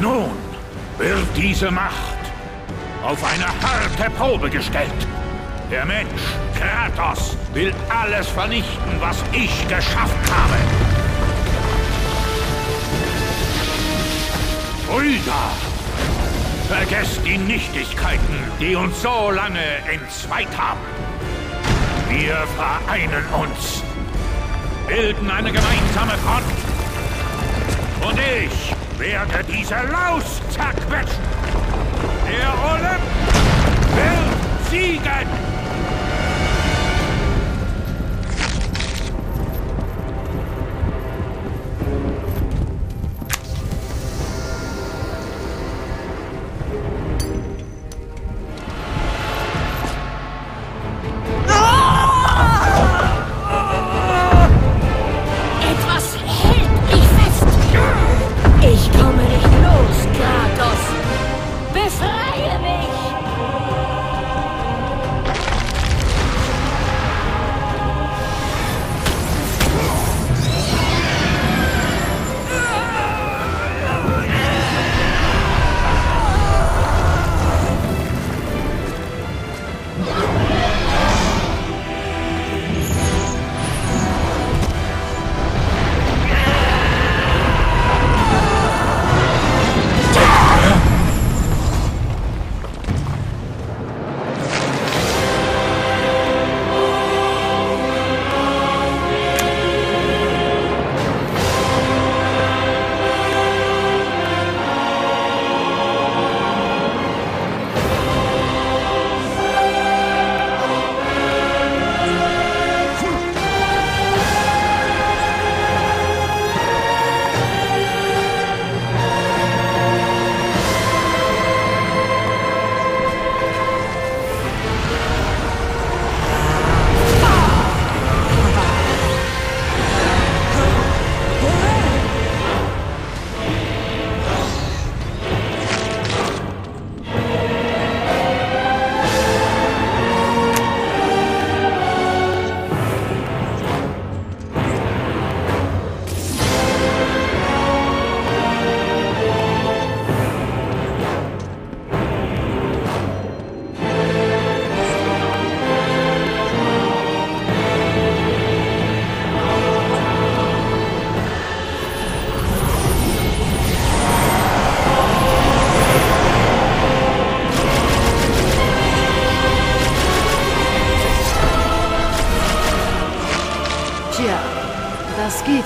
Nun wird diese Macht auf eine harte Probe gestellt. Der Mensch, Kratos, will alles vernichten, was ich geschaffen habe. Brüder, vergesst die Nichtigkeiten, die uns so lange entzweit haben. Wir vereinen uns, bilden eine gemeinsame Front. Und ich werde diese Laus zerquetschen.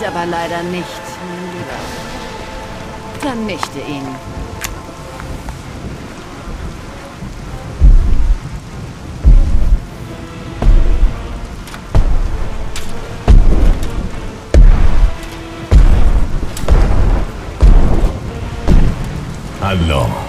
Aber leider nicht, mein Lieber. Vernichte ihn. Hallo,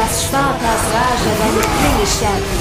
Das Spartas Rage deine Königstärken.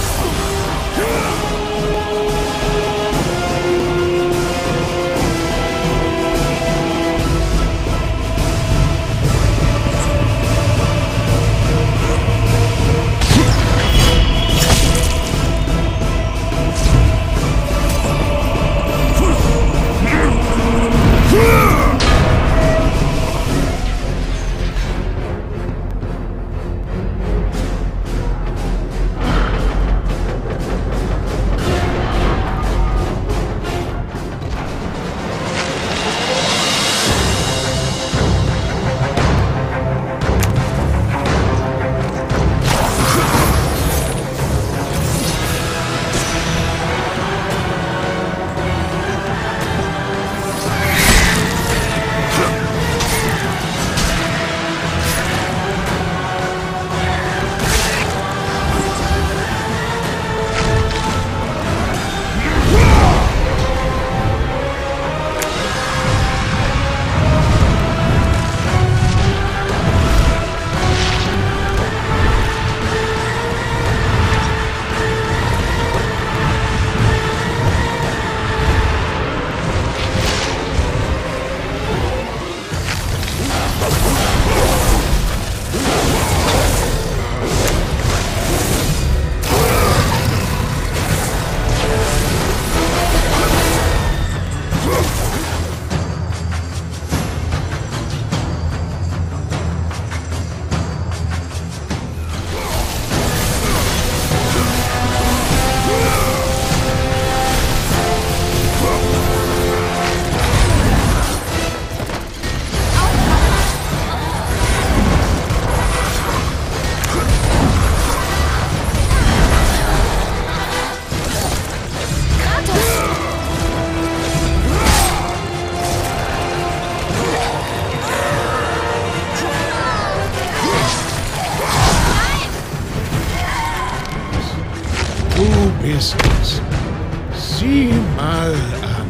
Sieh mal an.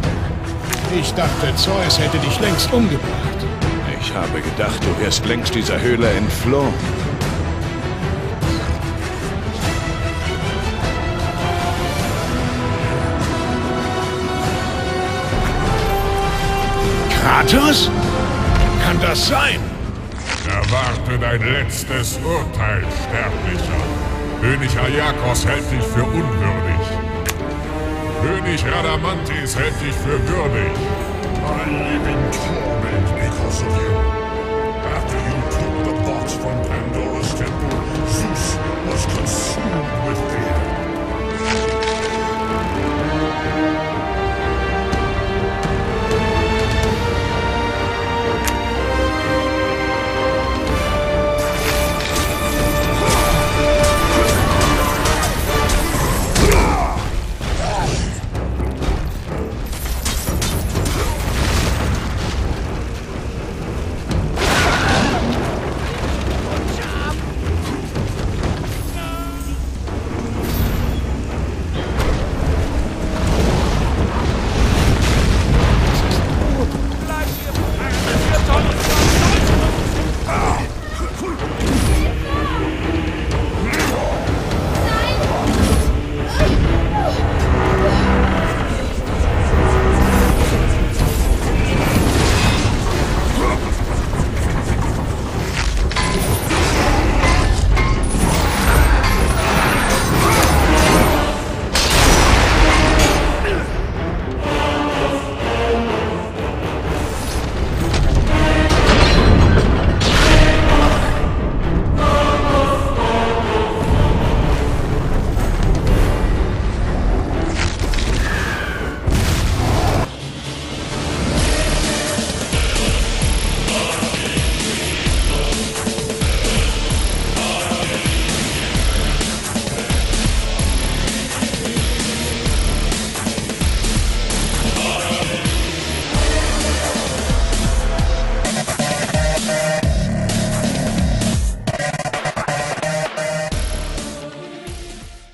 Ich dachte, Zeus hätte dich längst umgebracht. Ich habe gedacht, du wärst längst dieser Höhle entflohen. Kratos? Kann das sein? Erwarte dein letztes Urteil, Sterblicher. König Hayakos hält dich für unwürdig. König Radamantis hält dich für würdig. I live in torment because of you. After you took the box from Pandora's temple, Zeus was consumed with fear.